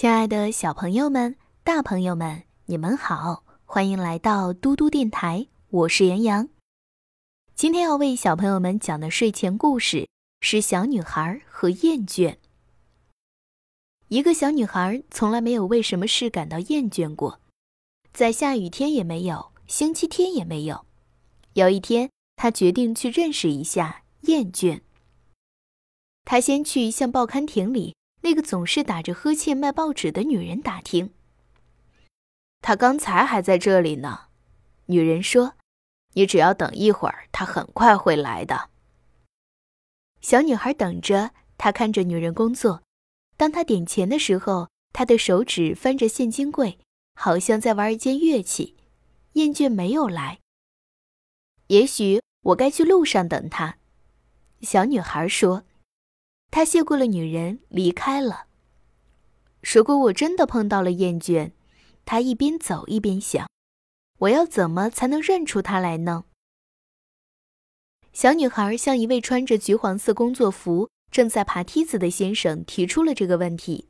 亲爱的小朋友们、大朋友们，你们好，欢迎来到嘟嘟电台，我是杨洋。今天要为小朋友们讲的睡前故事是《小女孩和厌倦》。一个小女孩从来没有为什么事感到厌倦过，在下雨天也没有，星期天也没有。有一天，她决定去认识一下厌倦。她先去向报刊亭里。那个总是打着呵欠卖报纸的女人打听。她刚才还在这里呢，女人说：“你只要等一会儿，她很快会来的。”小女孩等着，她看着女人工作。当她点钱的时候，她的手指翻着现金柜，好像在玩一件乐器。厌倦没有来。也许我该去路上等她，小女孩说。他谢过了女人，离开了。如果我真的碰到了厌倦，他一边走一边想：我要怎么才能认出他来呢？小女孩向一位穿着橘黄色工作服、正在爬梯子的先生提出了这个问题。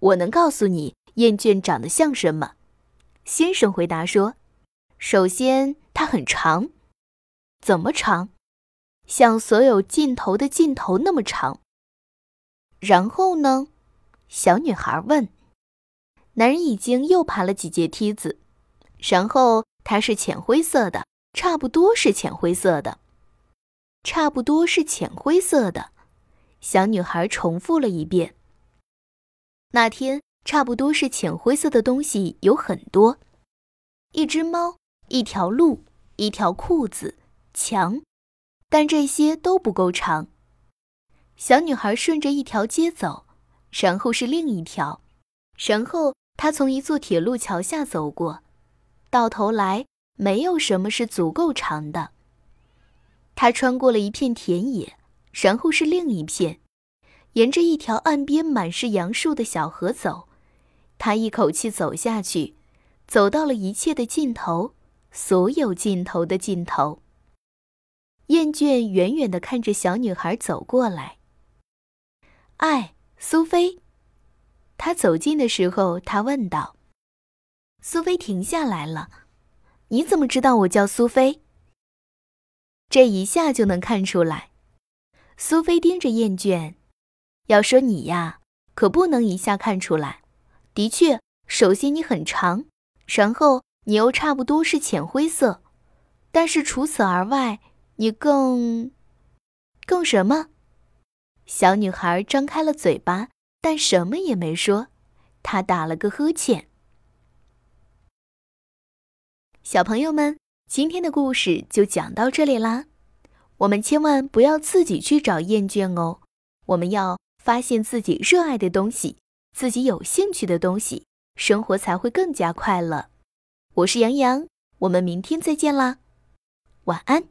我能告诉你，厌倦长得像什么？先生回答说：“首先，它很长。怎么长？”像所有尽头的尽头那么长。然后呢？小女孩问。男人已经又爬了几阶梯子。然后它是浅灰色的，差不多是浅灰色的，差不多是浅灰色的。小女孩重复了一遍。那天差不多是浅灰色的东西有很多：一只猫，一条路，一条裤子，墙。但这些都不够长。小女孩顺着一条街走，然后是另一条，然后她从一座铁路桥下走过，到头来没有什么是足够长的。她穿过了一片田野，然后是另一片，沿着一条岸边满是杨树的小河走，她一口气走下去，走到了一切的尽头，所有尽头的尽头。厌倦远远地看着小女孩走过来。爱苏菲，她走近的时候，他问道：“苏菲停下来了，你怎么知道我叫苏菲？”这一下就能看出来。苏菲盯着厌倦，要说你呀，可不能一下看出来。的确，首先你很长，然后你又差不多是浅灰色，但是除此而外。你更，更什么？小女孩张开了嘴巴，但什么也没说。她打了个呵欠。小朋友们，今天的故事就讲到这里啦。我们千万不要自己去找厌倦哦，我们要发现自己热爱的东西，自己有兴趣的东西，生活才会更加快乐。我是杨洋，我们明天再见啦，晚安。